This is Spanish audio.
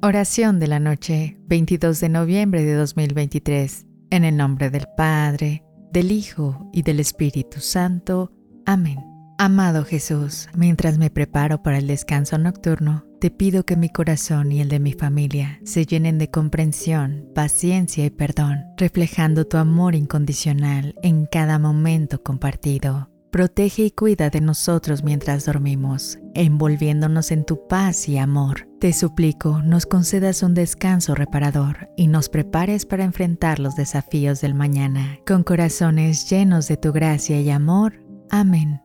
Oración de la noche, 22 de noviembre de 2023. En el nombre del Padre, del Hijo y del Espíritu Santo. Amén. Amado Jesús, mientras me preparo para el descanso nocturno, te pido que mi corazón y el de mi familia se llenen de comprensión, paciencia y perdón, reflejando tu amor incondicional en cada momento compartido. Protege y cuida de nosotros mientras dormimos, envolviéndonos en tu paz y amor. Te suplico, nos concedas un descanso reparador y nos prepares para enfrentar los desafíos del mañana, con corazones llenos de tu gracia y amor. Amén.